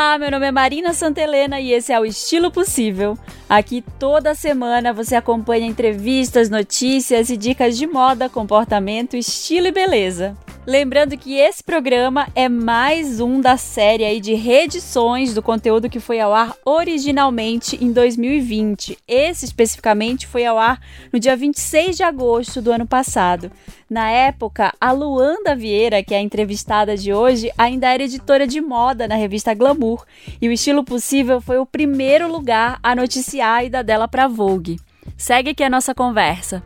Olá, meu nome é Marina Santelena e esse é o Estilo Possível. Aqui toda semana você acompanha entrevistas, notícias e dicas de moda, comportamento, estilo e beleza. Lembrando que esse programa é mais um da série aí de reedições do conteúdo que foi ao ar originalmente em 2020. Esse especificamente foi ao ar no dia 26 de agosto do ano passado. Na época, a Luanda Vieira, que é a entrevistada de hoje, ainda era editora de moda na revista Glamour, e o Estilo Possível foi o primeiro lugar a noticiar a ida dela para Vogue. Segue aqui a nossa conversa.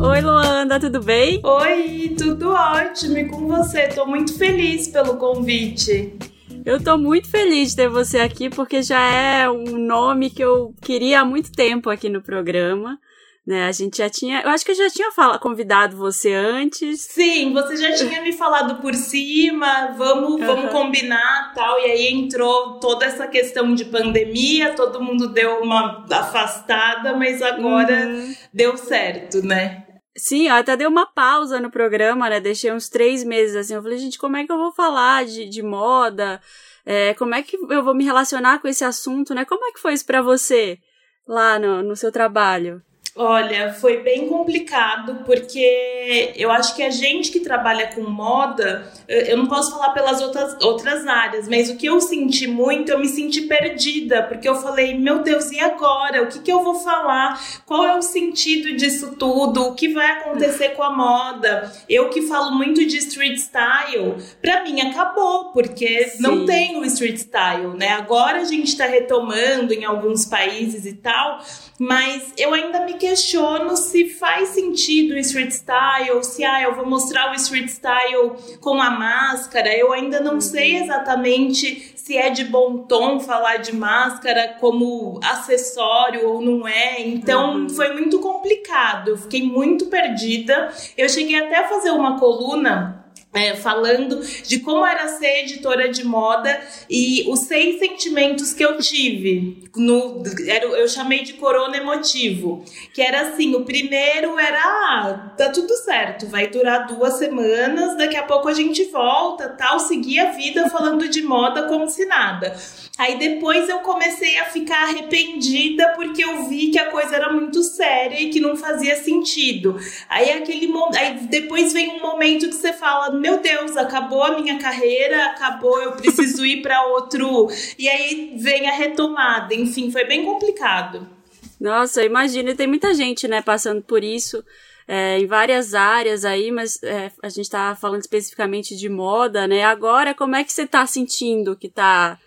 Oi, Luanda, tudo bem? Oi, tudo ótimo. E com você? Tô muito feliz pelo convite. Eu tô muito feliz de ter você aqui porque já é um nome que eu queria há muito tempo aqui no programa. Né, a gente já tinha. Eu acho que eu já tinha fala, convidado você antes. Sim, você já tinha me falado por cima, vamos, uhum. vamos combinar tal. E aí entrou toda essa questão de pandemia, todo mundo deu uma afastada, mas agora uhum. deu certo, né? Sim, eu até dei uma pausa no programa, né? Deixei uns três meses assim. Eu falei, gente, como é que eu vou falar de, de moda? É, como é que eu vou me relacionar com esse assunto, né? Como é que foi isso para você lá no, no seu trabalho? Olha, foi bem complicado porque eu acho que a gente que trabalha com moda, eu não posso falar pelas outras, outras áreas, mas o que eu senti muito, eu me senti perdida, porque eu falei, meu Deus, e agora? O que, que eu vou falar? Qual é o sentido disso tudo? O que vai acontecer com a moda? Eu que falo muito de street style, pra mim acabou, porque Sim. não tem o street style, né? Agora a gente tá retomando em alguns países e tal, mas eu ainda me questiono se faz sentido o street style, se ah, eu vou mostrar o street style com a máscara. Eu ainda não sei exatamente se é de bom tom falar de máscara como acessório ou não é. Então uhum. foi muito complicado. Eu fiquei muito perdida. Eu cheguei até a fazer uma coluna é, falando de como era ser editora de moda e os seis sentimentos que eu tive. No, era, eu chamei de corona emotivo, que era assim: o primeiro era, ah, tá tudo certo, vai durar duas semanas, daqui a pouco a gente volta, tal, seguir a vida falando de moda como se nada. Aí depois eu comecei a ficar arrependida porque eu vi que a coisa era muito séria e que não fazia sentido. Aí aquele aí depois vem um momento que você fala: "Meu Deus, acabou a minha carreira, acabou, eu preciso ir para outro". E aí vem a retomada. Enfim, foi bem complicado. Nossa, imagina, tem muita gente, né, passando por isso. É, em várias áreas aí, mas é, a gente tá falando especificamente de moda, né? Agora, como é que você tá sentindo que tá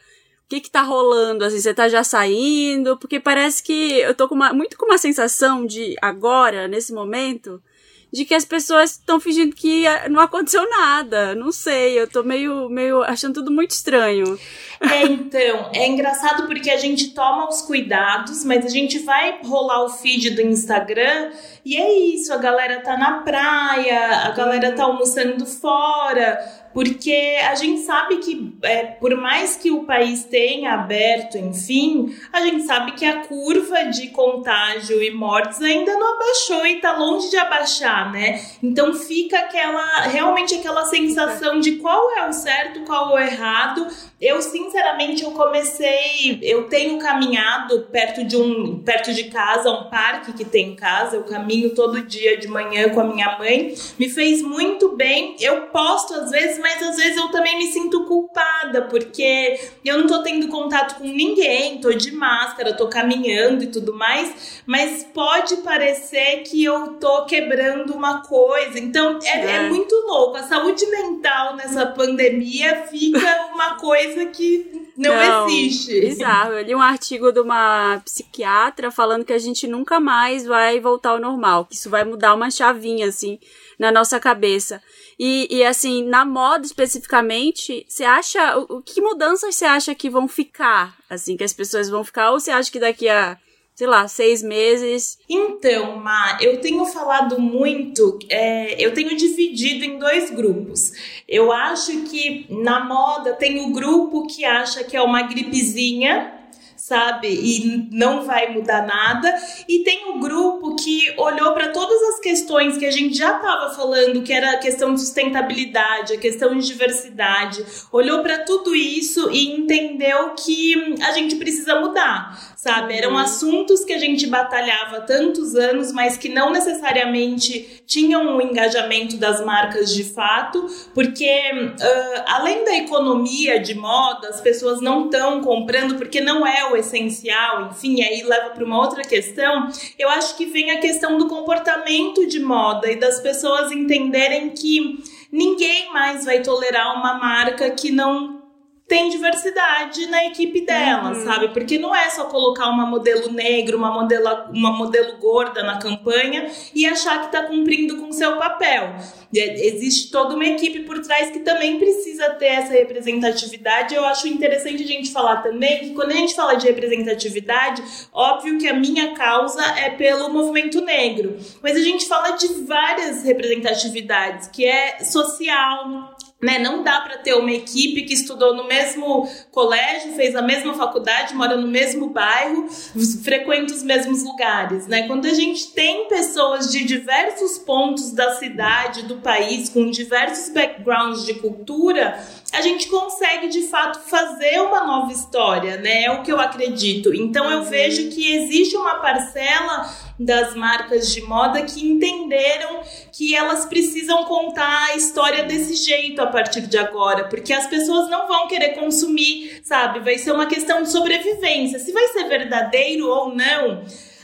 que que tá rolando? Assim, você tá já saindo? Porque parece que eu tô com uma, muito com uma sensação de agora, nesse momento, de que as pessoas estão fingindo que não aconteceu nada. Não sei, eu tô meio, meio achando tudo muito estranho. É, então, é engraçado porque a gente toma os cuidados, mas a gente vai rolar o feed do Instagram e é isso, a galera tá na praia, a galera tá almoçando fora porque a gente sabe que, é, por mais que o país tenha aberto, enfim, a gente sabe que a curva de contágio e mortes ainda não abaixou e tá longe de abaixar, né? Então fica aquela, realmente aquela sensação de qual é o certo, qual é o errado. Eu, sinceramente, eu comecei, eu tenho caminhado perto de um, perto de casa, um parque que tem em casa, eu caminho todo dia de manhã com a minha mãe, me fez muito bem. Eu posto às vezes mas às vezes eu também me sinto culpada, porque eu não tô tendo contato com ninguém, tô de máscara, tô caminhando e tudo mais, mas pode parecer que eu tô quebrando uma coisa. Então é, é. é muito louco. A saúde mental nessa pandemia fica uma coisa que não, não existe. Bizarro. Eu li um artigo de uma psiquiatra falando que a gente nunca mais vai voltar ao normal, que isso vai mudar uma chavinha, assim, na nossa cabeça. E, e assim, na moda especificamente, você acha. O, que mudanças você acha que vão ficar? Assim, que as pessoas vão ficar? Ou você acha que daqui a sei lá, seis meses. Então, Ma, eu tenho falado muito, é, eu tenho dividido em dois grupos. Eu acho que na moda tem o grupo que acha que é uma gripezinha, sabe? E não vai mudar nada. E tem o grupo que olhou para todas as questões que a gente já estava falando, que era a questão de sustentabilidade, a questão de diversidade, olhou para tudo isso e entendeu que a gente precisa mudar sabe? Eram uhum. assuntos que a gente batalhava tantos anos, mas que não necessariamente tinham um engajamento das marcas de fato, porque uh, além da economia de moda, as pessoas não estão comprando porque não é o essencial, enfim, aí leva para uma outra questão. Eu acho que vem a questão do comportamento de moda e das pessoas entenderem que ninguém mais vai tolerar uma marca que não tem diversidade na equipe dela, uhum. sabe? Porque não é só colocar uma modelo negro, uma modelo, uma modelo gorda na campanha e achar que tá cumprindo com seu papel. Existe toda uma equipe por trás que também precisa ter essa representatividade. Eu acho interessante a gente falar também que quando a gente fala de representatividade, óbvio que a minha causa é pelo movimento negro, mas a gente fala de várias representatividades, que é social, né? Não dá para ter uma equipe que estudou no mesmo colégio, fez a mesma faculdade, mora no mesmo bairro, frequenta os mesmos lugares. Né? Quando a gente tem pessoas de diversos pontos da cidade, do país, com diversos backgrounds de cultura, a gente consegue de fato fazer uma nova história, né? É o que eu acredito. Então eu uhum. vejo que existe uma parcela das marcas de moda que entenderam que elas precisam contar a história desse jeito a partir de agora, porque as pessoas não vão querer consumir, sabe? Vai ser uma questão de sobrevivência. Se vai ser verdadeiro ou não,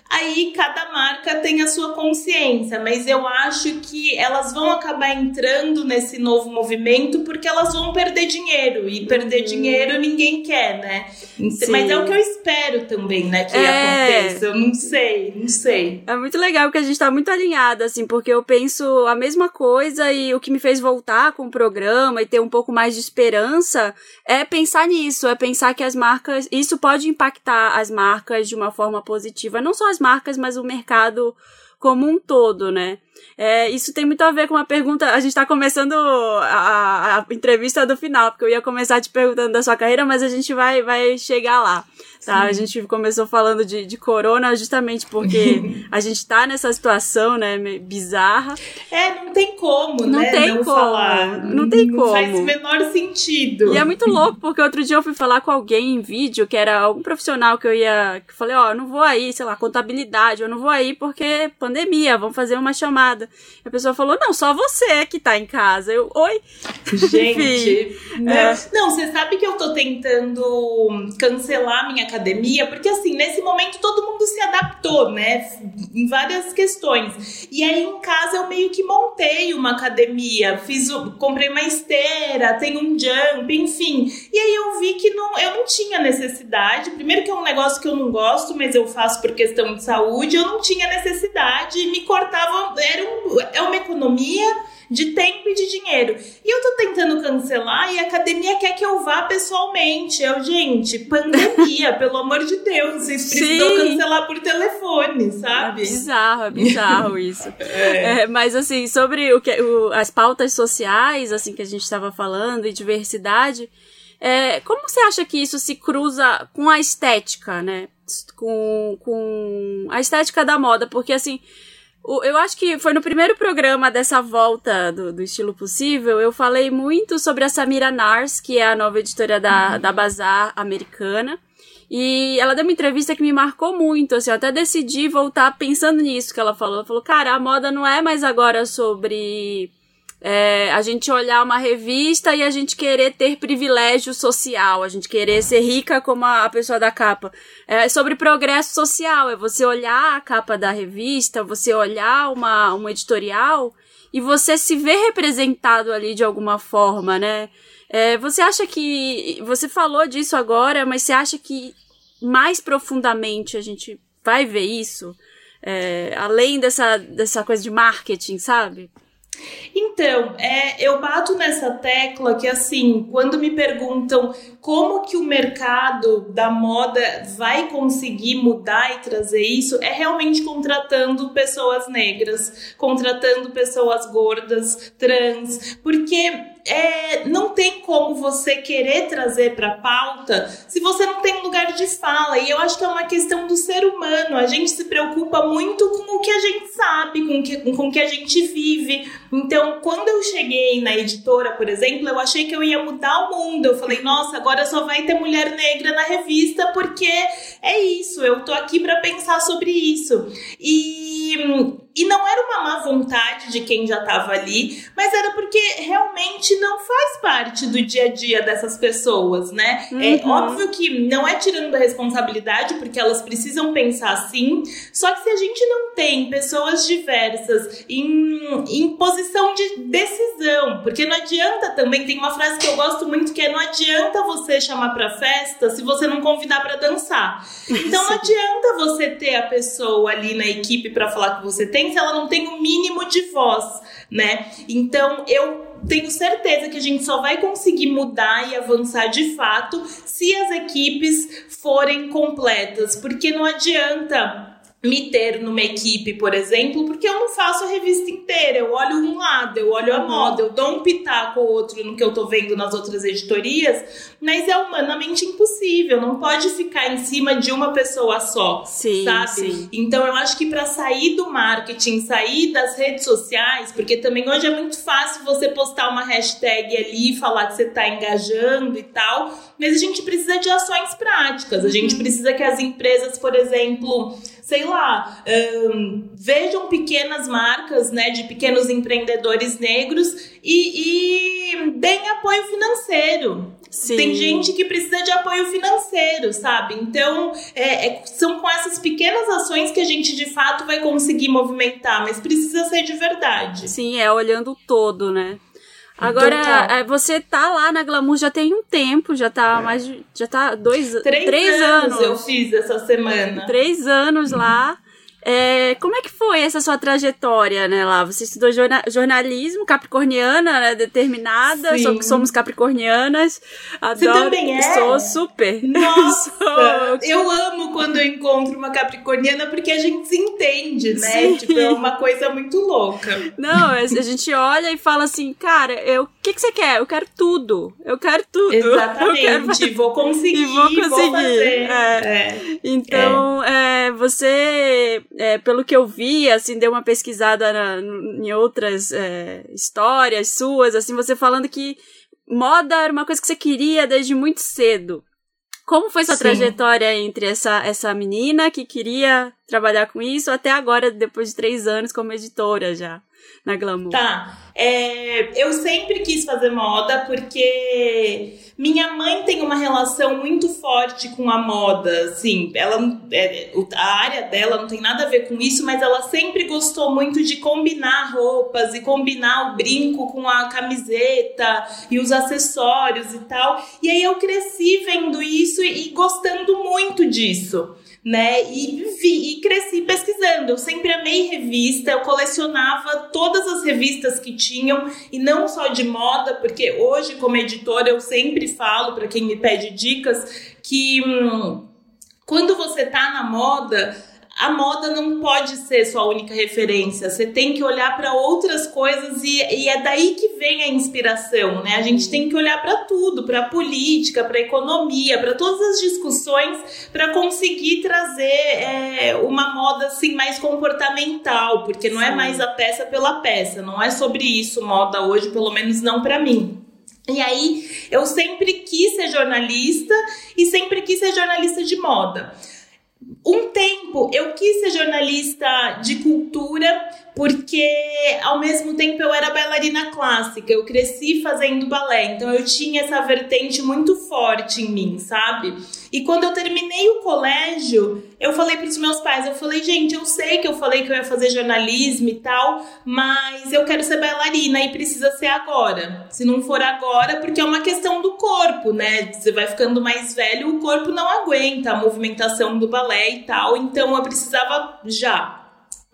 aí cada marca tem a sua consciência, mas eu acho que elas vão acabar entrando nesse novo movimento porque elas vão perder dinheiro e perder uhum. dinheiro ninguém quer, né? Sim. Mas é o que eu espero também, né, que é... aconteça. Eu não sei, não sei. É muito legal porque a gente tá muito alinhada, assim, porque eu penso a mesma coisa e o que me fez voltar com o programa e ter um pouco mais de esperança é pensar nisso, é pensar que as marcas, isso pode impactar as marcas de uma forma positiva, não só as as marcas, mas o mercado como um todo, né? É, isso tem muito a ver com uma pergunta. A gente está começando a, a, entrevista do final, porque eu ia começar te perguntando da sua carreira, mas a gente vai, vai chegar lá. Tá? A gente começou falando de, de corona justamente porque a gente tá nessa situação, né, bizarra. É, não tem como, não né? Tem não como. Falar. Não tem como. Não faz o menor sentido. E é muito louco, porque outro dia eu fui falar com alguém em vídeo, que era algum profissional que eu ia. que eu falei, ó, oh, não vou aí, sei lá, contabilidade, eu não vou aí porque pandemia, vamos fazer uma chamada. E a pessoa falou, não, só você que tá em casa. Eu, oi? Gente. é. Não, você sabe que eu tô tentando cancelar minha academia, porque assim, nesse momento todo mundo se adaptou, né? Em várias questões. E aí em casa eu meio que montei uma academia, fiz, comprei uma esteira, tem um jump, enfim. E aí eu vi que não, eu não tinha necessidade. Primeiro que é um negócio que eu não gosto, mas eu faço por questão de saúde, eu não tinha necessidade, me cortava, era um, é uma economia de tempo e de dinheiro. E eu tô tentando cancelar e a academia quer que eu vá pessoalmente. Eu, gente, pandemia, pelo amor de Deus, vocês precisam cancelar por telefone, sabe? É bizarro, é bizarro isso. é. É, mas assim, sobre o que o, as pautas sociais, assim, que a gente estava falando, e diversidade. É, como você acha que isso se cruza com a estética, né? Com, com a estética da moda? Porque, assim, eu acho que foi no primeiro programa dessa volta do, do, estilo possível, eu falei muito sobre a Samira Nars, que é a nova editora da, uhum. da Bazar americana. E ela deu uma entrevista que me marcou muito, assim, eu até decidi voltar pensando nisso que ela falou. Ela falou, cara, a moda não é mais agora sobre é, a gente olhar uma revista e a gente querer ter privilégio social, a gente querer ser rica como a, a pessoa da capa. É sobre progresso social, é você olhar a capa da revista, você olhar uma, uma editorial e você se ver representado ali de alguma forma, né? É, você acha que. Você falou disso agora, mas você acha que mais profundamente a gente vai ver isso? É, além dessa, dessa coisa de marketing, sabe? Então, é, eu bato nessa tecla que assim, quando me perguntam como que o mercado da moda vai conseguir mudar e trazer isso, é realmente contratando pessoas negras, contratando pessoas gordas, trans, porque é, não tem como você querer trazer para pauta se você não tem lugar de fala. E eu acho que é uma questão do ser humano. A gente se preocupa muito com o que a gente sabe, com o que, com o que a gente vive. Então, quando eu cheguei na editora, por exemplo, eu achei que eu ia mudar o mundo. Eu falei, nossa, agora só vai ter mulher negra na revista, porque é isso, eu tô aqui para pensar sobre isso. E e não era uma má vontade de quem já estava ali, mas era porque realmente não faz parte do dia a dia dessas pessoas, né? É uhum. É óbvio que não é tirando da responsabilidade, porque elas precisam pensar assim. Só que se a gente não tem pessoas diversas em, em posição de decisão, porque não adianta também, tem uma frase que eu gosto muito que é: não adianta você chamar pra festa se você não convidar para dançar. Então não adianta você ter a pessoa ali na equipe para falar que você tem se ela não tem o um mínimo de voz, né? Então eu tenho certeza que a gente só vai conseguir mudar e avançar de fato se as equipes forem completas, porque não adianta me ter numa equipe, por exemplo, porque eu não faço a revista inteira. Eu olho um lado, eu olho a uhum. moda, eu dou um pitaco ou outro no que eu tô vendo nas outras editorias, mas é humanamente impossível. Não pode ficar em cima de uma pessoa só, sim, sabe? Sim. Então eu acho que para sair do marketing, sair das redes sociais, porque também hoje é muito fácil você postar uma hashtag ali, falar que você tá engajando e tal, mas a gente precisa de ações práticas. A gente uhum. precisa que as empresas, por exemplo, sei lá, um, vejam pequenas marcas, né, de pequenos empreendedores negros e, e deem apoio financeiro. Sim. Tem gente que precisa de apoio financeiro, sabe? Então, é, é, são com essas pequenas ações que a gente de fato vai conseguir movimentar, mas precisa ser de verdade. Sim, é olhando o todo, né? Agora, Total. É, você tá lá na Glamour já tem um tempo, já tá mais. Já tá dois. Três, três anos, anos. eu fiz essa semana. Três anos lá. É, como é que foi essa sua trajetória, né, lá? Você estudou jorna jornalismo, capricorniana, né, determinada, Sim. somos capricornianas. Adoro, Você também é? Sou super. Nossa! Sou... Eu amo quando eu encontro uma capricorniana porque a gente se entende, né? Sim. Tipo, é uma coisa muito louca. Não, a gente olha e fala assim, cara, eu, o que, que você quer? Eu quero tudo. Eu quero tudo. Exatamente. Quero... Vou conseguir, vou conseguir. Vou fazer. É. É. Então, é. você é, pelo que eu vi, assim, dei uma pesquisada na, em outras é, histórias suas, assim, você falando que moda era uma coisa que você queria desde muito cedo. Como foi sua Sim. trajetória entre essa, essa menina que queria trabalhar com isso até agora, depois de três anos como editora já? na Glamour? Tá. É, eu sempre quis fazer moda porque minha mãe tem uma relação muito forte com a moda, assim, ela é, a área dela não tem nada a ver com isso, mas ela sempre gostou muito de combinar roupas e combinar o brinco com a camiseta e os acessórios e tal. E aí eu cresci vendo isso e, gostando muito disso né? E vi e cresci pesquisando. Eu sempre amei revista, eu colecionava todas as revistas que tinham e não só de moda, porque hoje como editora eu sempre falo para quem me pede dicas que hum, quando você tá na moda, a moda não pode ser sua única referência. Você tem que olhar para outras coisas e, e, é daí que vem a inspiração, né? A gente tem que olhar para tudo, para a política, para a economia, para todas as discussões, para conseguir trazer é, uma moda assim mais comportamental, porque não é mais a peça pela peça. Não é sobre isso moda hoje, pelo menos não para mim. E aí eu sempre quis ser jornalista e sempre quis ser jornalista de moda. Um tempo eu quis ser jornalista de cultura porque ao mesmo tempo eu era bailarina clássica, eu cresci fazendo balé, então eu tinha essa vertente muito forte em mim, sabe? E quando eu terminei o colégio, eu falei para os meus pais, eu falei, gente, eu sei que eu falei que eu ia fazer jornalismo e tal, mas eu quero ser bailarina e precisa ser agora. Se não for agora, porque é uma questão do corpo, né? Você vai ficando mais velho, o corpo não aguenta a movimentação do balé e tal, então eu precisava já.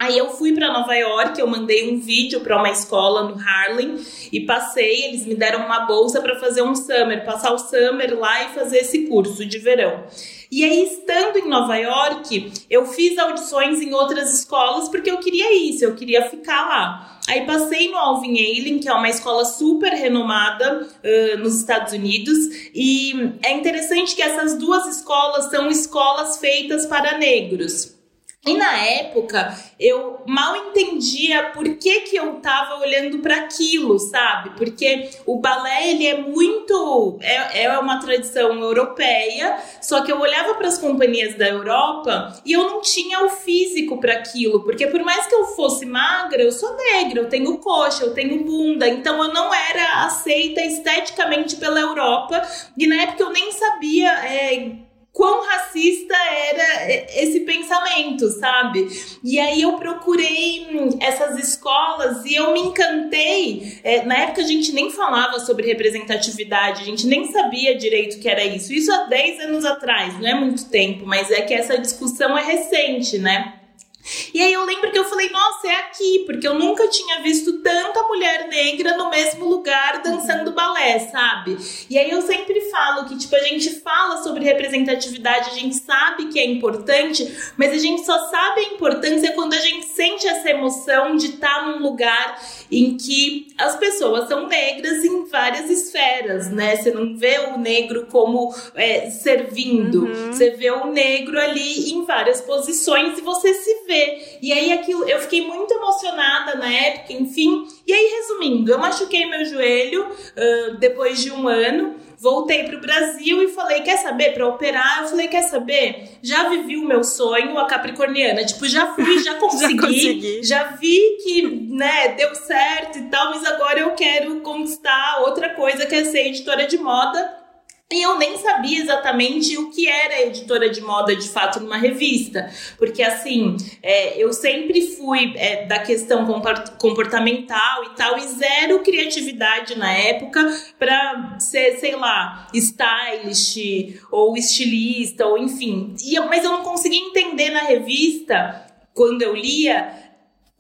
Aí eu fui para Nova York, eu mandei um vídeo para uma escola no Harlem e passei, eles me deram uma bolsa para fazer um summer, passar o summer lá e fazer esse curso de verão. E aí, estando em Nova York, eu fiz audições em outras escolas porque eu queria isso, eu queria ficar lá. Aí passei no Alvin Ailey, que é uma escola super renomada uh, nos Estados Unidos, e é interessante que essas duas escolas são escolas feitas para negros. E na época, eu mal entendia por que, que eu tava olhando para aquilo, sabe? Porque o balé, ele é muito. É, é uma tradição europeia, só que eu olhava para as companhias da Europa e eu não tinha o físico para aquilo. Porque por mais que eu fosse magra, eu sou negra, eu tenho coxa, eu tenho bunda, então eu não era aceita esteticamente pela Europa. E na época eu nem sabia. É, quão racista era esse pensamento, sabe? E aí eu procurei essas escolas e eu me encantei. É, na época a gente nem falava sobre representatividade, a gente nem sabia direito que era isso. Isso há 10 anos atrás, não é muito tempo, mas é que essa discussão é recente, né? E aí eu lembro que eu falei, nossa, é aqui, porque eu nunca tinha visto tanta mulher negra no mesmo lugar dançando balé, sabe? E aí eu sempre falo que, tipo, a gente fala sobre representatividade, a gente sabe que é importante, mas a gente só sabe a importância quando a gente sente essa emoção de estar num lugar em que as pessoas são negras em várias esferas, né? Você não vê o negro como é, servindo, uhum. você vê o negro ali em várias posições e você se vê. E aí aquilo, eu fiquei muito emocionada na época, enfim. E aí, resumindo, eu machuquei meu joelho uh, depois de um ano voltei pro Brasil e falei, quer saber, para operar, eu falei, quer saber, já vivi o meu sonho, a capricorniana, tipo, já fui, já consegui, já, consegui. já vi que, né, deu certo e tal, mas agora eu quero conquistar outra coisa que é ser editora de moda e eu nem sabia exatamente o que era editora de moda de fato numa revista, porque assim, é, eu sempre fui é, da questão comportamental e tal, e zero criatividade na época para ser, sei lá, stylist ou estilista, ou enfim. E, mas eu não conseguia entender na revista, quando eu lia,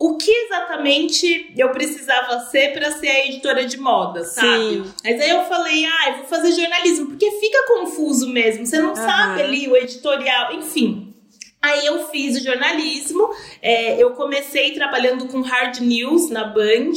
o que exatamente eu precisava ser para ser a editora de moda, sabe? Sim. Mas aí eu falei, ah, eu vou fazer jornalismo, porque fica confuso mesmo, você não uhum. sabe ali o editorial, enfim. Aí eu fiz o jornalismo, é, eu comecei trabalhando com hard news na Band,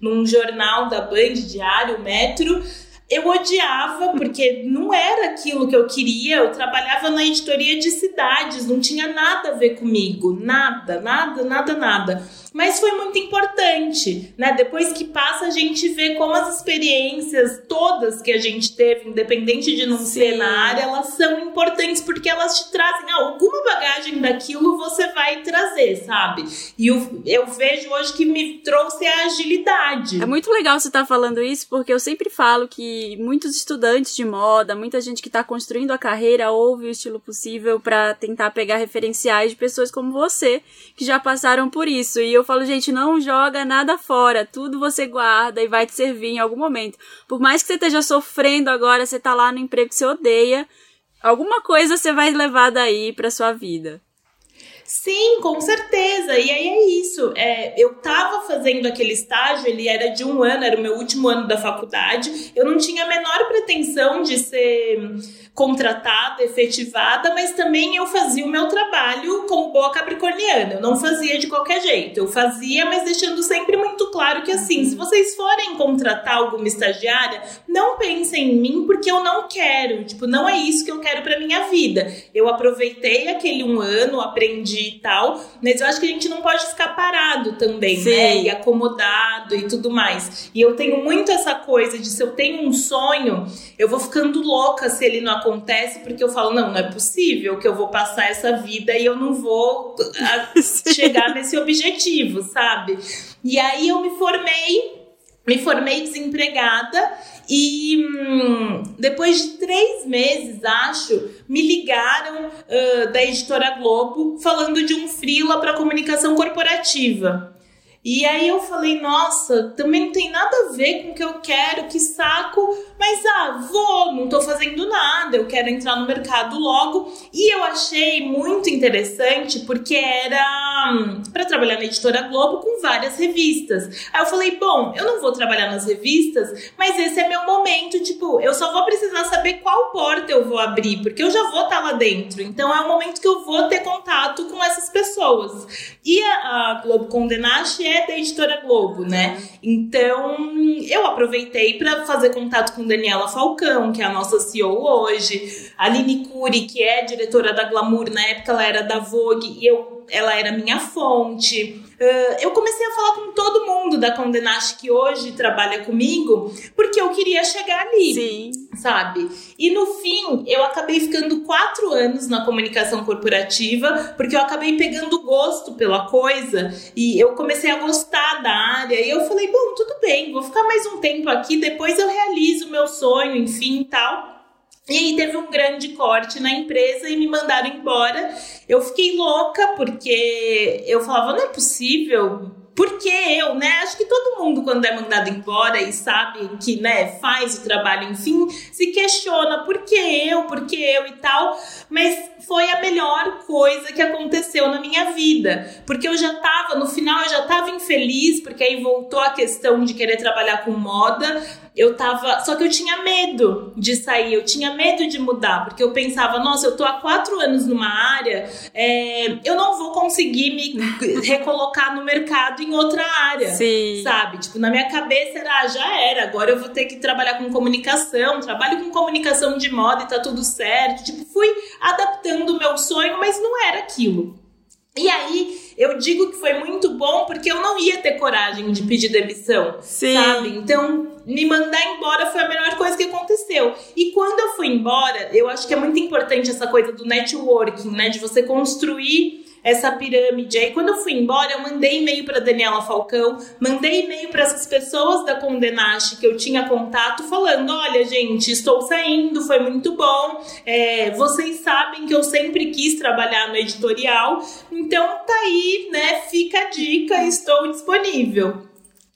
num jornal da Band, diário, Metro. Eu odiava, porque não era aquilo que eu queria. Eu trabalhava na editoria de cidades, não tinha nada a ver comigo. Nada, nada, nada, nada mas foi muito importante, né? Depois que passa, a gente vê como as experiências todas que a gente teve, independente de não Sim. ser na área, elas são importantes porque elas te trazem alguma bagagem daquilo você vai trazer, sabe? E eu, eu vejo hoje que me trouxe a agilidade. É muito legal você estar tá falando isso, porque eu sempre falo que muitos estudantes de moda, muita gente que está construindo a carreira ouve o estilo possível para tentar pegar referenciais de pessoas como você, que já passaram por isso. E eu falo, gente, não joga nada fora, tudo você guarda e vai te servir em algum momento. Por mais que você esteja sofrendo agora, você tá lá no emprego que você odeia, alguma coisa você vai levar daí pra sua vida. Sim, com certeza. E aí é isso. É, eu tava fazendo aquele estágio, ele era de um ano, era o meu último ano da faculdade. Eu não tinha a menor pretensão de ser contratada, efetivada, mas também eu fazia o meu trabalho como boa capricorniana. Eu não fazia de qualquer jeito. Eu fazia, mas deixando sempre muito claro que assim, se vocês forem contratar alguma estagiária, não pensem em mim porque eu não quero. Tipo, não é isso que eu quero para minha vida. Eu aproveitei aquele um ano, aprendi e tal, mas eu acho que a gente não pode ficar parado também, né? Sim. né? E acomodado e tudo mais. E eu tenho muito essa coisa de se eu tenho um sonho, eu vou ficando louca se ele não acontece, porque eu falo, não, não é possível que eu vou passar essa vida e eu não vou chegar nesse objetivo, sabe? E aí eu me formei, me formei desempregada e hum, depois de três meses, acho, me ligaram uh, da editora Globo falando de um freela para comunicação corporativa. E aí eu falei, nossa, também não tem nada a ver com o que eu quero, que saco, mas ah, vou, não tô fazendo nada, eu quero entrar no mercado logo. E eu achei muito interessante porque era hum, para trabalhar na editora Globo com várias revistas. Aí eu falei, bom, eu não vou trabalhar nas revistas, mas esse é meu momento, tipo, eu só vou precisar saber qual porta eu vou abrir, porque eu já vou estar tá lá dentro. Então é o momento que eu vou ter contato com essas pessoas. E a, a Globo Condenaste é da editora Globo, né? Então eu aproveitei para fazer contato com Daniela Falcão, que é a nossa CEO hoje, a Aline Cury, que é diretora da Glamour, na época ela era da Vogue e eu, ela era minha fonte. Uh, eu comecei a falar com todo mundo da Condenaste que hoje trabalha comigo, porque eu queria chegar ali, Sim. sabe? E no fim, eu acabei ficando quatro anos na comunicação corporativa, porque eu acabei pegando gosto pela coisa e eu comecei a gostar da área. E eu falei, bom, tudo bem, vou ficar mais um tempo aqui, depois eu realizo o meu sonho, enfim, tal. E aí teve um grande corte na empresa e me mandaram embora. Eu fiquei louca porque eu falava, não é possível. Por que eu, né? Acho que todo mundo, quando é mandado embora e sabe que, né, faz o trabalho, enfim, se questiona por que eu, por que eu e tal. Mas foi a melhor coisa que aconteceu na minha vida. Porque eu já tava, no final, eu já tava infeliz, porque aí voltou a questão de querer trabalhar com moda eu tava. Só que eu tinha medo de sair, eu tinha medo de mudar, porque eu pensava, nossa, eu tô há quatro anos numa área, é, eu não vou conseguir me recolocar no mercado em outra área. Sim. Sabe? Tipo, na minha cabeça era, ah, já era, agora eu vou ter que trabalhar com comunicação, trabalho com comunicação de moda e tá tudo certo. Tipo, fui adaptando o meu sonho, mas não era aquilo. E aí, eu digo que foi muito bom porque eu não ia ter coragem de pedir demissão, Sim. sabe? Então, me mandar embora foi a melhor coisa que aconteceu. E quando eu fui embora, eu acho que é muito importante essa coisa do networking, né? De você construir essa pirâmide. Aí quando eu fui embora, eu mandei e-mail para Daniela Falcão, mandei e-mail para essas pessoas da Condenaste que eu tinha contato, falando: olha, gente, estou saindo, foi muito bom. É, vocês sabem que eu sempre quis trabalhar no editorial, então tá aí, né? Fica a dica, estou disponível.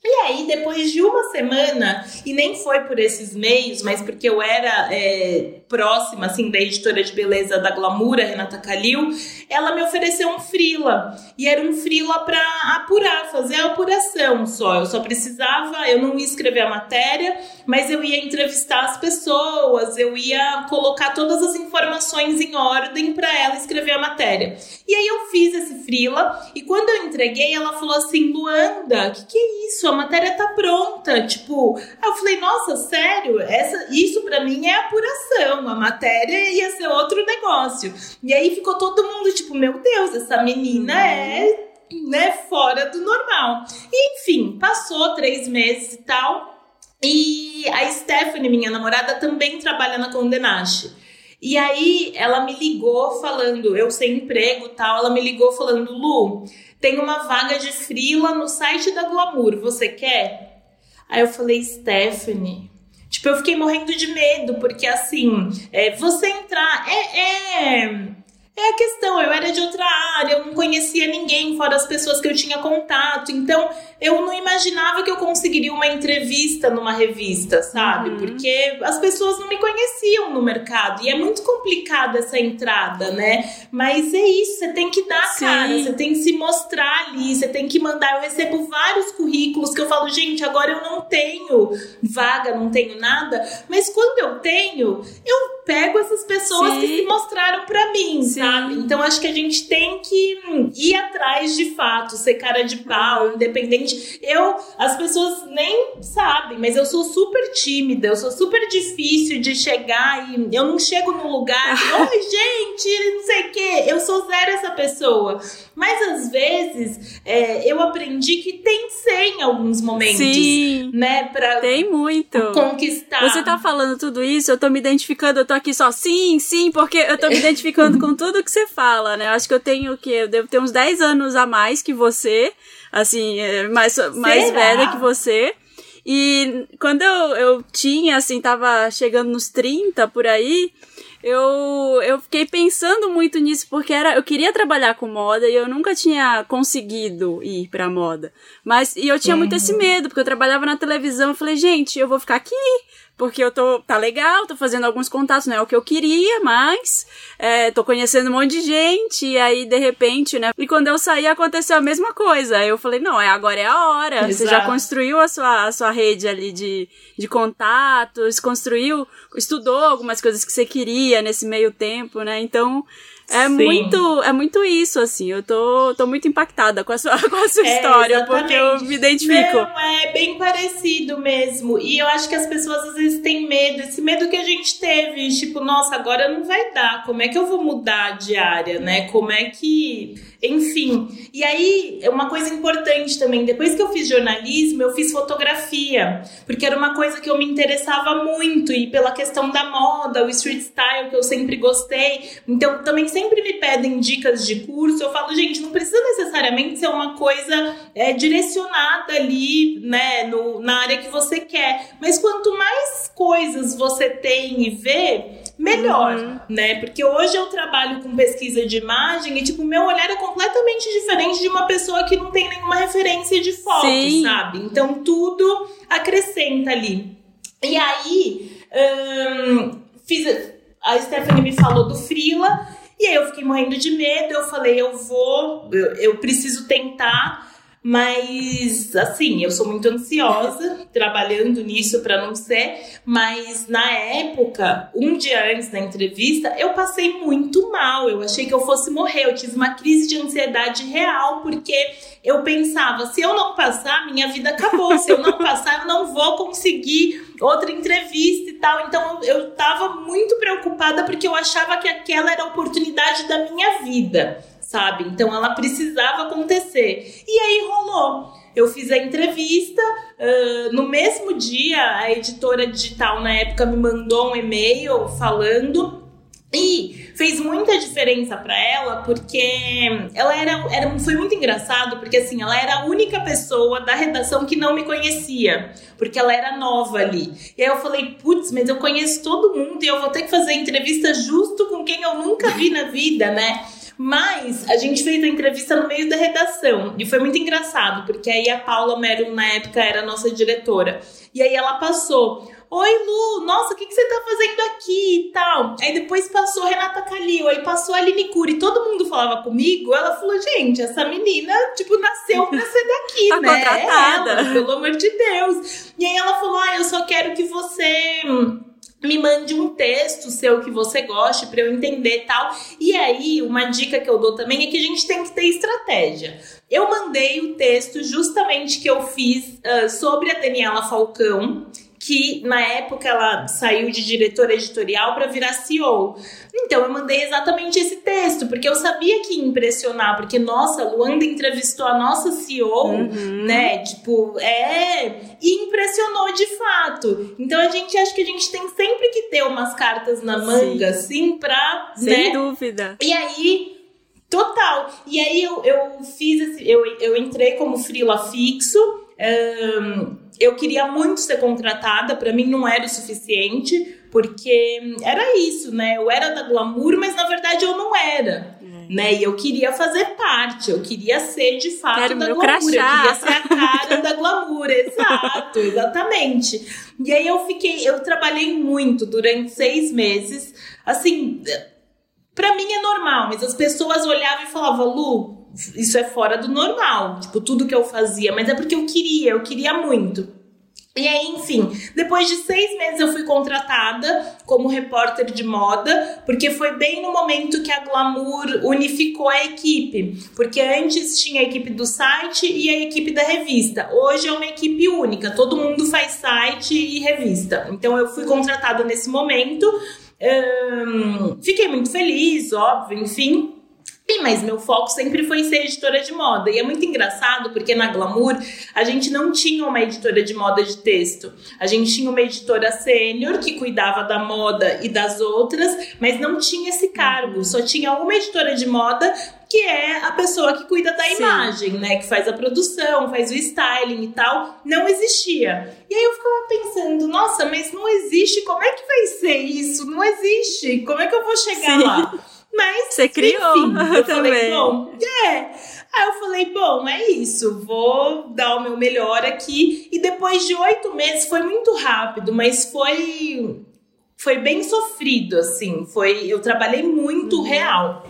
E aí, depois de uma semana, e nem foi por esses meios, mas porque eu era é, próxima, assim, da editora de beleza da Glamour, a Renata Calil, ela me ofereceu um frila. E era um frila para apurar, fazer a apuração só. Eu só precisava, eu não ia escrever a matéria, mas eu ia entrevistar as pessoas, eu ia colocar todas as informações em ordem para ela escrever a matéria. E aí eu fiz esse frila, e quando eu entreguei, ela falou assim: Luanda, que, que é isso? A matéria tá pronta. Tipo, eu falei, nossa, sério? Essa, isso para mim é apuração. A matéria ia ser outro negócio. E aí ficou todo mundo tipo, meu Deus, essa menina é né, fora do normal. E, enfim, passou três meses e tal. E a Stephanie, minha namorada, também trabalha na Condenache. E aí ela me ligou falando, eu sem emprego tal, ela me ligou falando, Lu, tem uma vaga de frila no site da Glamour, você quer? Aí eu falei, Stephanie. Tipo, eu fiquei morrendo de medo, porque assim, é, você entrar. É, é é a questão, eu era de outra área, eu não conhecia ninguém fora as pessoas que eu tinha contato, então eu não imaginava que eu conseguiria uma entrevista numa revista, sabe? Uhum. Porque as pessoas não me conheciam no mercado e é muito complicada essa entrada, né? Mas é isso, você tem que dar a cara, você tem que se mostrar ali, você tem que mandar. Eu recebo vários currículos que eu falo, gente, agora eu não tenho vaga, não tenho nada, mas quando eu tenho, eu pego essas pessoas Sim. que se mostraram para mim, Sim. sabe? Então acho que a gente tem que ir atrás de fato, ser cara de pau, independente. Eu, as pessoas nem sabem, mas eu sou super tímida, eu sou super difícil de chegar e eu não chego num lugar, oi gente, não sei o quê, eu sou zero essa pessoa. Mas às vezes é, eu aprendi que tem que ser em alguns momentos, Sim, né? Pra tem muito. conquistar. Você tá falando tudo isso, eu tô me identificando, eu tô aqui só sim, sim, porque eu tô me identificando com tudo que você fala, né? Eu acho que eu tenho o quê? Eu devo ter uns 10 anos a mais que você, assim, é, mais, mais velha que você. E quando eu, eu tinha, assim, tava chegando nos 30 por aí, eu, eu fiquei pensando muito nisso, porque era, eu queria trabalhar com moda e eu nunca tinha conseguido ir pra moda. Mas, e eu tinha uhum. muito esse uhum. medo, porque eu trabalhava na televisão, eu falei, gente, eu vou ficar aqui, porque eu tô, tá legal, tô fazendo alguns contatos, não é o que eu queria, mas é, tô conhecendo um monte de gente, e aí de repente, né? E quando eu saí aconteceu a mesma coisa. Eu falei, não, é agora é a hora. Exato. Você já construiu a sua, a sua rede ali de, de contatos, construiu, estudou algumas coisas que você queria nesse meio tempo, né? Então, é Sim. muito, é muito isso, assim. Eu tô, tô muito impactada com a sua, com a sua é, história, exatamente. porque eu me identifico. Não, é bem parecido mesmo. E eu acho que as pessoas às vezes têm medo, esse medo que a gente teve, tipo, nossa, agora não vai dar. Como é que eu vou mudar de área, né? Como é que enfim, e aí, uma coisa importante também, depois que eu fiz jornalismo, eu fiz fotografia, porque era uma coisa que eu me interessava muito, e pela questão da moda, o street style, que eu sempre gostei. Então, também sempre me pedem dicas de curso. Eu falo, gente, não precisa necessariamente ser uma coisa é, direcionada ali, né, no, na área que você quer. Mas quanto mais coisas você tem e vê, melhor, uhum. né? Porque hoje eu trabalho com pesquisa de imagem e, tipo, meu olhar é completamente diferente de uma pessoa que não tem nenhuma referência de foto, Sim. sabe? Então tudo acrescenta ali. E aí, hum, fiz. A Stephanie me falou do Frila. E aí eu fiquei morrendo de medo, eu falei, eu vou, eu, eu preciso tentar. Mas, assim, eu sou muito ansiosa trabalhando nisso para não ser. Mas na época, um dia antes da entrevista, eu passei muito mal. Eu achei que eu fosse morrer. Eu tive uma crise de ansiedade real, porque eu pensava: se eu não passar, minha vida acabou. Se eu não passar, eu não vou conseguir outra entrevista e tal. Então eu tava muito preocupada porque eu achava que aquela era a oportunidade da minha vida sabe? Então ela precisava acontecer. E aí rolou. Eu fiz a entrevista, uh, no mesmo dia a editora digital na época me mandou um e-mail falando e fez muita diferença para ela, porque ela era, era. Foi muito engraçado, porque assim, ela era a única pessoa da redação que não me conhecia, porque ela era nova ali. E aí eu falei, putz, mas eu conheço todo mundo e eu vou ter que fazer entrevista justo com quem eu nunca vi na vida, né? Mas a gente fez a entrevista no meio da redação e foi muito engraçado, porque aí a Paula Merum, na época, era a nossa diretora. E aí ela passou. Oi, Lu, nossa, o que, que você tá fazendo aqui e tal? Aí depois passou Renata Calil, aí passou a Aline Cury, todo mundo falava comigo. Ela falou, gente, essa menina, tipo, nasceu pra ser daqui, tá né? Contratada. Ela, pelo amor de Deus. E aí ela falou, ah, eu só quero que você me mande um texto seu que você goste para eu entender tal. E aí, uma dica que eu dou também é que a gente tem que ter estratégia. Eu mandei o texto justamente que eu fiz uh, sobre a Daniela Falcão, que na época ela saiu de diretora editorial para virar CEO. Então eu mandei exatamente esse texto, porque eu sabia que ia impressionar, porque nossa, Luanda entrevistou a nossa CEO, uhum. né? Tipo, é, e impressionou de fato. Então a gente acha que a gente tem sempre que ter umas cartas na manga, Sim. assim, pra. Sem né? dúvida. E aí. Total. E aí eu, eu fiz esse, eu, eu entrei como freela fixo. Eu queria muito ser contratada, para mim não era o suficiente, porque era isso, né? Eu era da glamour, mas na verdade eu não era. É. Né? E eu queria fazer parte, eu queria ser de fato Quero da glamour, crachá. eu queria ser a cara da glamour, exato, exatamente. E aí eu fiquei, eu trabalhei muito durante seis meses, assim, para mim é normal, mas as pessoas olhavam e falavam, Lu, isso é fora do normal, tipo, tudo que eu fazia, mas é porque eu queria, eu queria muito. E aí, enfim, depois de seis meses eu fui contratada como repórter de moda, porque foi bem no momento que a Glamour unificou a equipe. Porque antes tinha a equipe do site e a equipe da revista. Hoje é uma equipe única, todo mundo faz site e revista. Então eu fui contratada nesse momento. fiquei muito feliz, óbvio, enfim. Mas meu foco sempre foi ser editora de moda. E é muito engraçado porque na Glamour a gente não tinha uma editora de moda de texto. A gente tinha uma editora sênior que cuidava da moda e das outras, mas não tinha esse cargo. Só tinha uma editora de moda que é a pessoa que cuida da Sim. imagem, né? Que faz a produção, faz o styling e tal. Não existia. E aí eu ficava pensando, nossa, mas não existe, como é que vai ser isso? Não existe. Como é que eu vou chegar Sim. lá? Mas. Você criou enfim, eu também. Falei, bom, é. Aí eu falei, bom, é isso, vou dar o meu melhor aqui. E depois de oito meses, foi muito rápido, mas foi. Foi bem sofrido, assim. Foi, eu trabalhei muito uhum. real.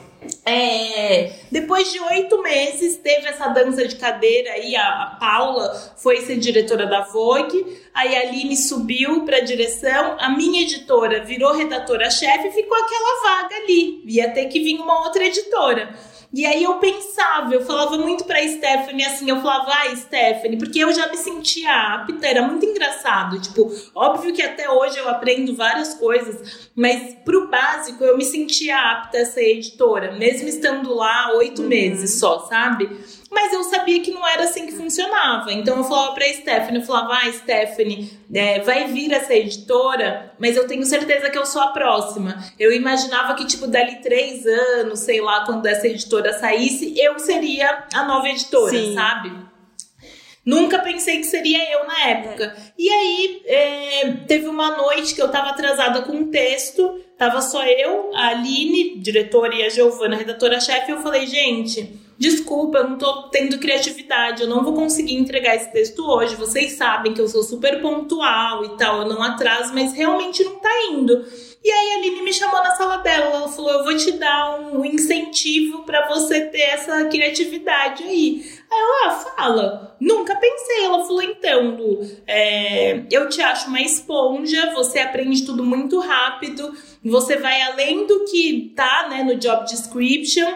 É, depois de oito meses, teve essa dança de cadeira aí. A, a, Paula foi ser diretora da Vogue. Aí a Aline subiu para direção. A minha editora virou redatora-chefe e ficou aquela vaga ali. Ia ter que vir uma outra editora. E aí eu pensava, eu falava muito pra Stephanie assim, eu falava, ai, Stephanie, porque eu já me sentia apta, era muito engraçado. Tipo, óbvio que até hoje eu aprendo várias coisas, mas pro básico eu me sentia apta a ser editora, mesmo estando lá oito uhum. meses só, sabe? Mas eu sabia que não era assim que funcionava. Então eu falava pra Stephanie, eu falava, ah, Stephanie, é, vai vir essa editora, mas eu tenho certeza que eu sou a próxima. Eu imaginava que, tipo, dali três anos, sei lá, quando essa editora saísse, eu seria a nova editora, Sim. sabe? Nunca pensei que seria eu na época. E aí, é, teve uma noite que eu tava atrasada com um texto, tava só eu, a Aline, diretora, e a Giovana, redatora-chefe, e eu falei, gente desculpa, eu não tô tendo criatividade, eu não vou conseguir entregar esse texto hoje. Vocês sabem que eu sou super pontual e tal, eu não atraso, mas realmente não tá indo. E aí a Aline me chamou na sala dela, ela falou: "Eu vou te dar um incentivo para você ter essa criatividade aí". Aí eu, ah, fala. Nunca pensei. Ela falou, então, Lu, é, eu te acho uma esponja, você aprende tudo muito rápido, você vai além do que tá, né, no job description.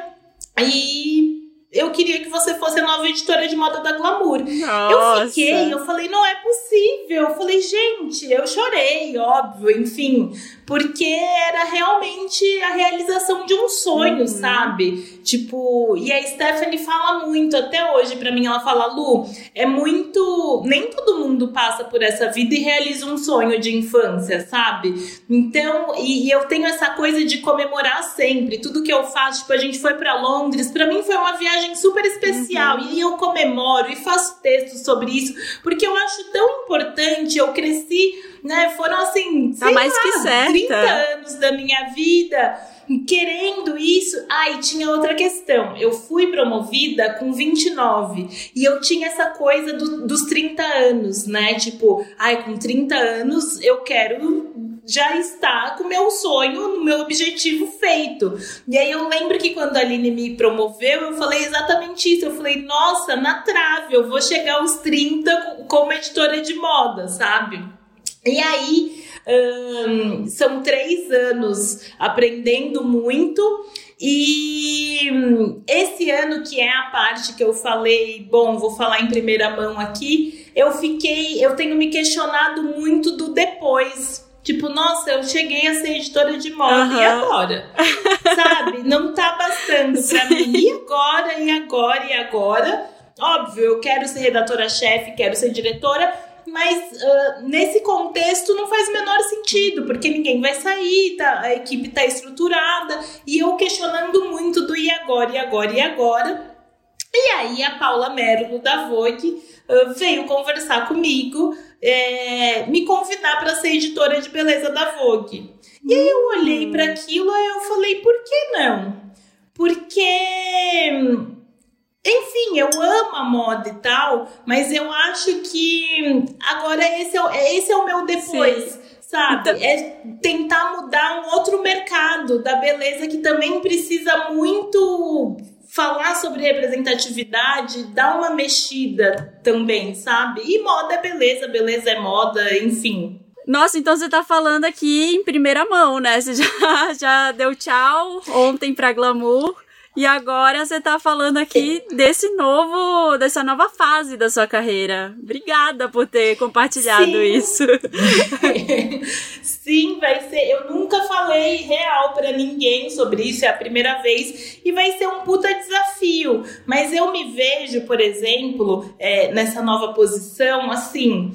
E eu queria que você fosse a nova editora de moda da Glamour. Nossa. Eu fiquei, eu falei, não é possível. Eu falei, gente, eu chorei, óbvio, enfim porque era realmente a realização de um sonho, uhum. sabe? Tipo, e a Stephanie fala muito até hoje para mim, ela fala: "Lu, é muito, nem todo mundo passa por essa vida e realiza um sonho de infância, sabe? Então, e, e eu tenho essa coisa de comemorar sempre tudo que eu faço, tipo, a gente foi para Londres, para mim foi uma viagem super especial uhum. e eu comemoro e faço textos sobre isso, porque eu acho tão importante, eu cresci né? Foram assim, tá mais lá, que certa. 30 anos da minha vida querendo isso. Ah, e tinha outra questão. Eu fui promovida com 29 e eu tinha essa coisa do, dos 30 anos, né? Tipo, ai, com 30 anos eu quero já estar com o meu sonho, no meu objetivo feito. E aí eu lembro que quando a Aline me promoveu, eu falei exatamente isso. Eu falei, nossa, na trave, eu vou chegar aos 30 como editora de moda, sabe? E aí, um, são três anos aprendendo muito. E esse ano, que é a parte que eu falei, bom, vou falar em primeira mão aqui, eu fiquei, eu tenho me questionado muito do depois. Tipo, nossa, eu cheguei a ser editora de moda uhum. e agora? Sabe? Não tá bastando pra mim. E agora, e agora, e agora? Óbvio, eu quero ser redatora-chefe, quero ser diretora, mas uh, nesse contexto não faz o menor sentido, porque ninguém vai sair, tá, a equipe está estruturada, e eu questionando muito do e agora, e agora, e agora. E aí a Paula Merlo da Vogue uh, veio conversar comigo, é, me convidar para ser editora de beleza da Vogue. E aí eu olhei para aquilo e eu falei, por que não? Porque enfim, eu amo a moda e tal, mas eu acho que agora esse é, esse é o meu depois. Sim. Sabe? Então... É tentar mudar um outro mercado da beleza que também precisa muito falar sobre representatividade, dar uma mexida também, sabe? E moda é beleza, beleza é moda, enfim. Nossa, então você tá falando aqui em primeira mão, né? Você já, já deu tchau ontem pra Glamour. E agora você tá falando aqui desse novo, dessa nova fase da sua carreira. Obrigada por ter compartilhado Sim. isso. Sim, vai ser. Eu nunca falei real para ninguém sobre isso, é a primeira vez e vai ser um puta desafio. Mas eu me vejo, por exemplo, é, nessa nova posição, assim,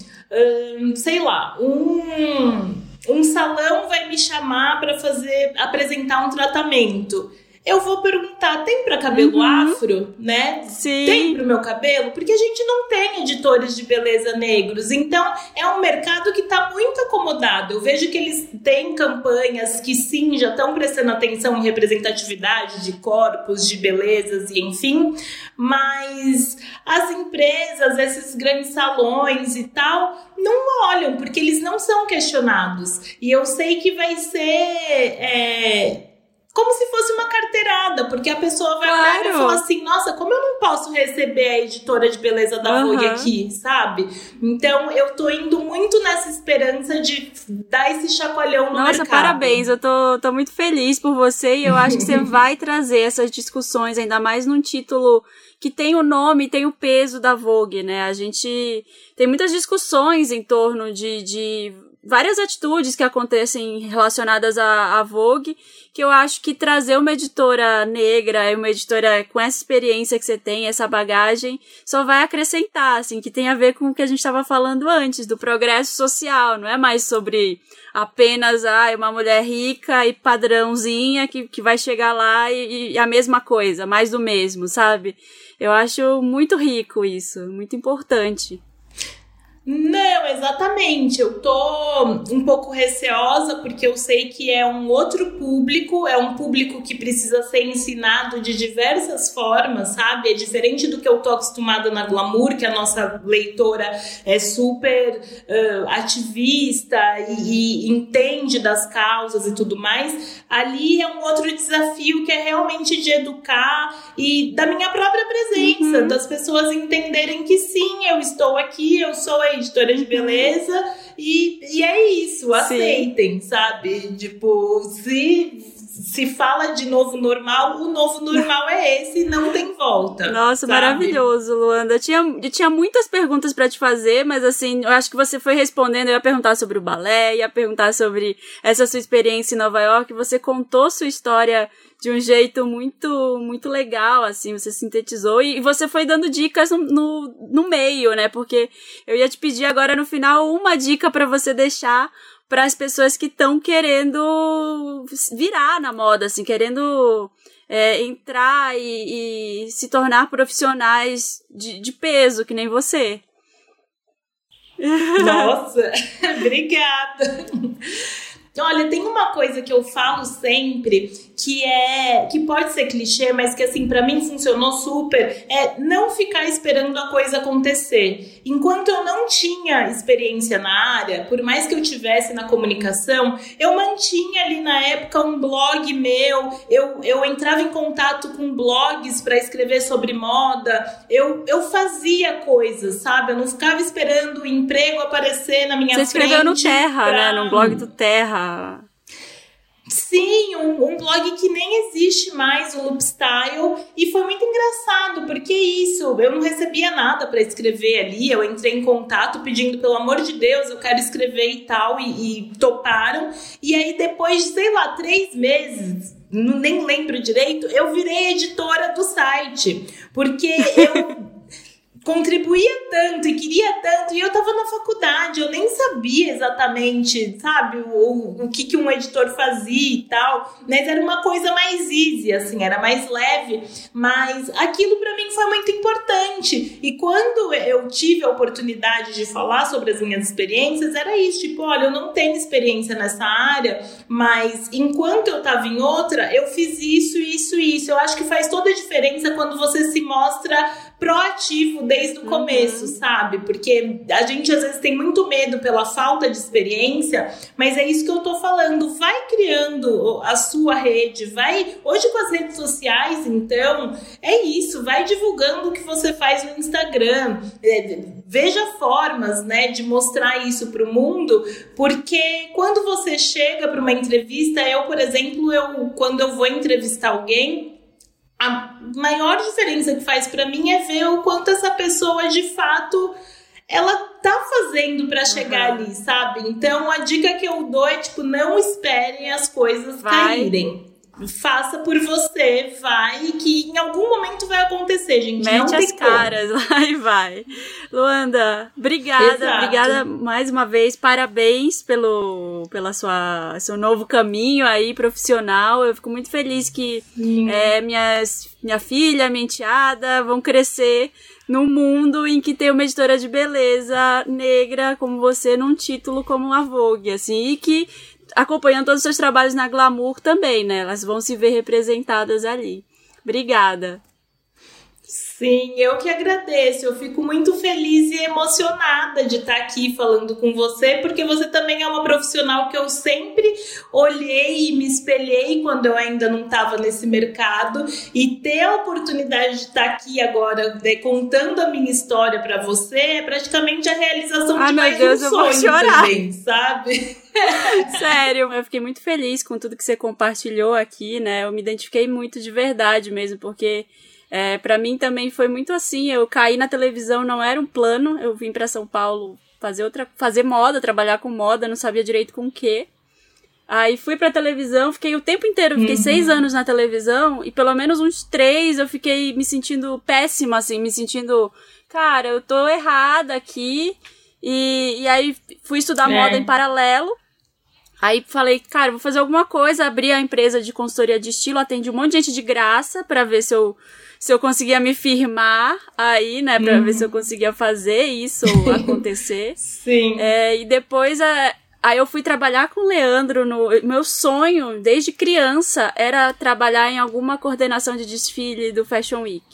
hum, sei lá, um um salão vai me chamar para fazer apresentar um tratamento eu vou perguntar: tem para cabelo uhum. afro, né? Sim. Tem pro meu cabelo? Porque a gente não tem editores de beleza negros. Então, é um mercado que tá muito acomodado. Eu vejo que eles têm campanhas que sim, já estão prestando atenção em representatividade de corpos, de belezas e enfim, mas as empresas, esses grandes salões e tal, não olham, porque eles não são questionados. E eu sei que vai ser. É, como se fosse uma carteirada, porque a pessoa vai claro. olhar e falar assim: nossa, como eu não posso receber a editora de beleza da uhum. Vogue aqui, sabe? Então eu tô indo muito nessa esperança de dar esse chacoalhão no nossa, mercado. Nossa, parabéns, eu tô, tô muito feliz por você e eu acho que você vai trazer essas discussões, ainda mais num título que tem o nome, tem o peso da Vogue, né? A gente tem muitas discussões em torno de, de várias atitudes que acontecem relacionadas à, à Vogue, que eu acho que trazer uma editora negra, uma editora com essa experiência que você tem, essa bagagem, só vai acrescentar, assim, que tem a ver com o que a gente estava falando antes, do progresso social, não é mais sobre apenas ah, uma mulher rica e padrãozinha que, que vai chegar lá e, e a mesma coisa, mais do mesmo, sabe? Eu acho muito rico isso, muito importante. Não, exatamente. Eu tô um pouco receosa porque eu sei que é um outro público, é um público que precisa ser ensinado de diversas formas, sabe? É diferente do que eu tô acostumada na Glamour, que a nossa leitora é super uh, ativista e, e, entende das causas e tudo mais. Ali é um outro desafio que é realmente de educar e da minha própria presença, uhum. das pessoas entenderem que sim, eu estou aqui, eu sou a editora de beleza e, e é isso, aceitem, Sim. sabe? Tipo, se se fala de novo normal, o novo normal é esse, não tem volta. Nossa, sabe? maravilhoso, Luanda. Eu tinha, eu tinha muitas perguntas para te fazer, mas assim, eu acho que você foi respondendo. Eu ia perguntar sobre o balé, ia perguntar sobre essa sua experiência em Nova York. Você contou sua história de um jeito muito muito legal, assim, você sintetizou e, você foi dando dicas no, no, no meio, né? Porque eu ia te pedir agora no final uma dica para você deixar para as pessoas que estão querendo virar na moda, assim, querendo é, entrar e, e, se tornar profissionais de, de peso, que nem você. Nossa, obrigada. Olha, tem uma coisa que eu falo sempre que é que pode ser clichê, mas que assim para mim funcionou super, é não ficar esperando a coisa acontecer. Enquanto eu não tinha experiência na área, por mais que eu tivesse na comunicação, eu mantinha ali na época um blog meu, eu, eu entrava em contato com blogs para escrever sobre moda, eu, eu fazia coisas, sabe? Eu não ficava esperando o emprego aparecer na minha Você frente. Você escreveu no Terra, pra... né? No blog do Terra. Sim, um, um, blog que nem existe mais, o Loopstyle, e foi muito engraçado, porque isso, eu não recebia nada para escrever ali, eu entrei em contato pedindo, pelo amor de Deus, eu quero escrever e tal, e, e toparam, e aí depois de, sei lá, três meses, nem lembro direito, eu virei editora do site, porque eu contribuía tanto e queria tanto, e eu tava na faculdade, eu nem sabia exatamente, sabe, o, o que, que um editor fazia e tal, mas era uma coisa mais easy, assim, era mais leve, mas aquilo para mim foi muito importante. E quando eu tive a oportunidade de falar sobre as minhas experiências, era isso, tipo, olha, eu não tenho experiência nessa área, mas enquanto eu tava em outra, eu fiz isso, isso isso. Eu acho que faz toda a diferença quando você se mostra proativo desde o uhum. começo, sabe? Porque a gente às vezes tem muito medo pela falta de experiência, mas é isso que eu tô falando. Vai criando a sua rede, vai. Hoje com as redes sociais, então, é isso. Vai divulgando o que você faz no Instagram. É, veja formas, né, de mostrar isso para o mundo, porque quando você chega para uma entrevista, eu, por exemplo, eu quando eu vou entrevistar alguém, a maior diferença que faz para mim é ver o quanto essa pessoa de fato ela tá fazendo para chegar uhum. ali, sabe? Então a dica que eu dou é tipo não esperem as coisas vai, caírem. Faça por você, vai, que em algum momento vai acontecer, gente. Mete não as tem caras, vai, vai. Luanda, obrigada, Exato. obrigada mais uma vez, parabéns pelo pela sua seu novo caminho aí profissional. Eu fico muito feliz que é, minhas, minha filha, minha enteada vão crescer num mundo em que tem uma editora de beleza negra como você num título como a Vogue, assim, e que acompanhando todos os seus trabalhos na Glamour também, né? Elas vão se ver representadas ali. Obrigada. Sim, eu que agradeço. Eu fico muito feliz e emocionada de estar aqui falando com você, porque você também é uma profissional que eu sempre olhei e me espelhei quando eu ainda não estava nesse mercado. E ter a oportunidade de estar aqui agora, né, contando a minha história para você, é praticamente a realização Ai, de meu mais Deus, um sonho chorar. também, sabe? Sério, eu fiquei muito feliz com tudo que você compartilhou aqui, né? Eu me identifiquei muito de verdade mesmo, porque é, para mim também foi muito assim. Eu caí na televisão, não era um plano. Eu vim para São Paulo fazer outra, fazer moda, trabalhar com moda, não sabia direito com o quê. Aí fui pra televisão, fiquei o tempo inteiro, fiquei Uhum. seis anos na televisão e pelo menos uns três eu fiquei me sentindo péssima, assim, me sentindo, cara, eu tô errada aqui. E, e aí fui estudar É. moda em paralelo. Aí falei, cara, vou fazer alguma coisa, abri a empresa de consultoria de estilo, atendi um monte de gente de graça pra ver se eu se eu conseguia me firmar aí, né, Pra ver se eu conseguia fazer isso acontecer. Sim. É, e depois é, aí eu fui trabalhar com o Leandro no meu sonho desde criança era trabalhar em alguma coordenação de desfile do Fashion Week.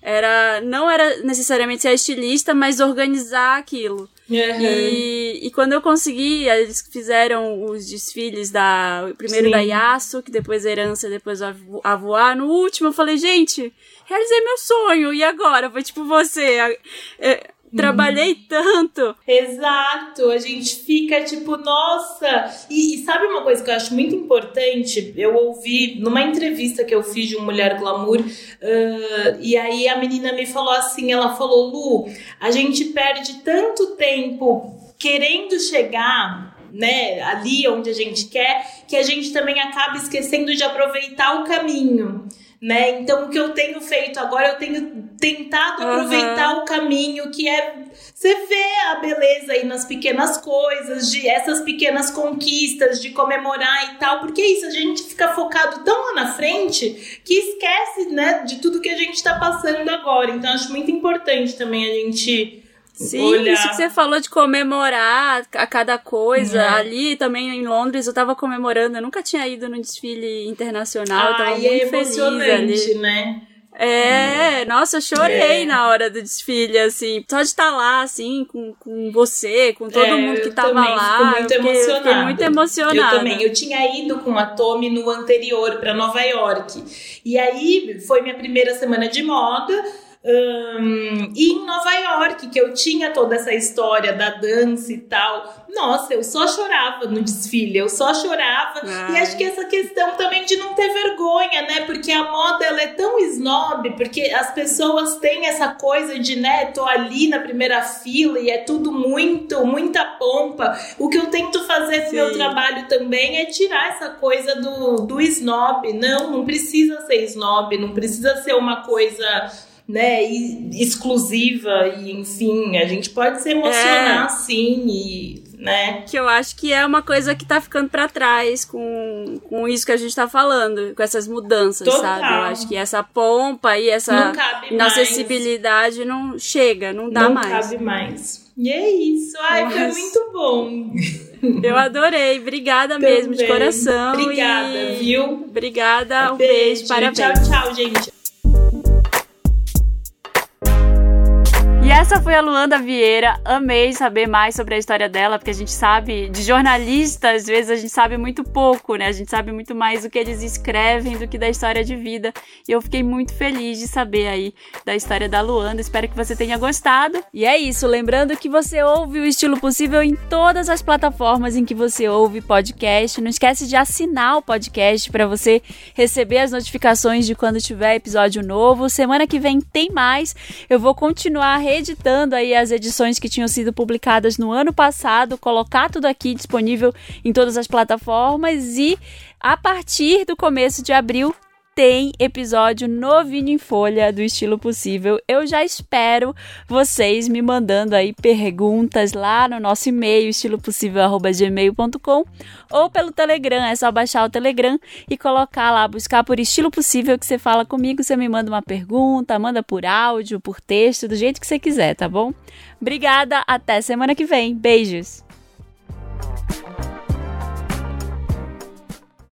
Era não era necessariamente ser estilista, mas organizar aquilo. Uhum. E, e quando eu consegui, eles fizeram os desfiles da. Primeiro Sim. da Yasso, que depois a herança, depois a, Vo- a voar. No último eu falei, gente, realizei meu sonho. E agora? Foi tipo você. é, trabalhei tanto. Exato, a gente fica tipo, nossa. E, e sabe uma coisa que eu acho muito importante? Eu ouvi numa entrevista que eu fiz de um Mulher Glamour, ah, e aí a menina me falou assim: ela falou, Lu, a gente perde tanto tempo querendo chegar. Né, ali onde a gente quer, que a gente também acaba esquecendo de aproveitar o caminho. Né? Então, o que eu tenho feito agora, eu tenho tentado Aham. aproveitar o caminho, que é você vê a beleza aí nas pequenas coisas, de essas pequenas conquistas, de comemorar e tal, porque é isso, a gente fica focado tão lá na frente que esquece, né, de tudo que a gente tá passando agora. Então acho muito importante também a gente Sim, olhar. isso que você falou de comemorar a cada coisa. É. Ali também em Londres eu tava comemorando. Eu nunca tinha ido num desfile internacional. eu tava Ai, muito é emocionante, ali. né? É, nossa, eu chorei É. na hora do desfile, assim. Só de estar lá, assim, com, com você, com todo É, mundo que eu tava lá. muito eu fiquei, eu fiquei emocionada. muito emocionada. Eu também. Eu tinha ido com a Tommy no anterior para Nova York. E aí foi minha primeira semana de moda. Hum, e em Nova York, que eu tinha toda essa história da dança e tal. Nossa, eu só chorava no desfile, eu só chorava. E Ai. acho que essa questão também de não ter vergonha, né? Porque a moda ela é tão snob, porque as pessoas têm essa coisa de, né, tô ali na primeira fila e é tudo muito, muita pompa. O que eu tento fazer no meu trabalho também é tirar essa coisa do, do snob. Não, não precisa ser snob, não precisa ser uma coisa né, e- exclusiva e enfim, a gente pode se emocionar É. sim e, né? Que eu acho que é uma coisa que tá ficando pra trás com, com isso que a gente tá falando, com essas mudanças, Total. sabe? Eu acho que essa pompa e essa não mais. inacessibilidade não chega, não dá não mais. cabe mais. E é isso. Ai, foi muito bom. Eu adorei. Obrigada mesmo, de coração. Obrigada, e... viu? Obrigada, um beijo, parabéns. Tchau, tchau, gente. Essa foi a Luanda Vieira. Amei saber mais sobre a história dela, porque a gente sabe, de jornalista, às vezes a gente sabe muito pouco, né? A gente sabe muito mais do que eles escrevem do que da história de vida. E eu fiquei muito feliz de saber aí da história da Luanda. Espero que você tenha gostado. E é isso, lembrando que você ouve o Estilo Possível em todas as plataformas em que você ouve podcast. Não esquece de assinar o podcast para você receber as notificações de quando tiver episódio novo. Semana que vem tem mais. Eu vou continuar reeditando aí as edições que tinham sido publicadas no ano passado, colocar tudo aqui disponível em todas as plataformas e a partir do começo de abril tem episódio novinho em folha do estilo possível. Eu já espero vocês me mandando aí perguntas lá no nosso e-mail estilopossível@gmail.com ou pelo Telegram, é só baixar o Telegram e colocar lá, buscar por estilo possível que você fala comigo, você me manda uma pergunta, manda por áudio, por texto, do jeito que você quiser, tá bom? Obrigada, até semana que vem. Beijos.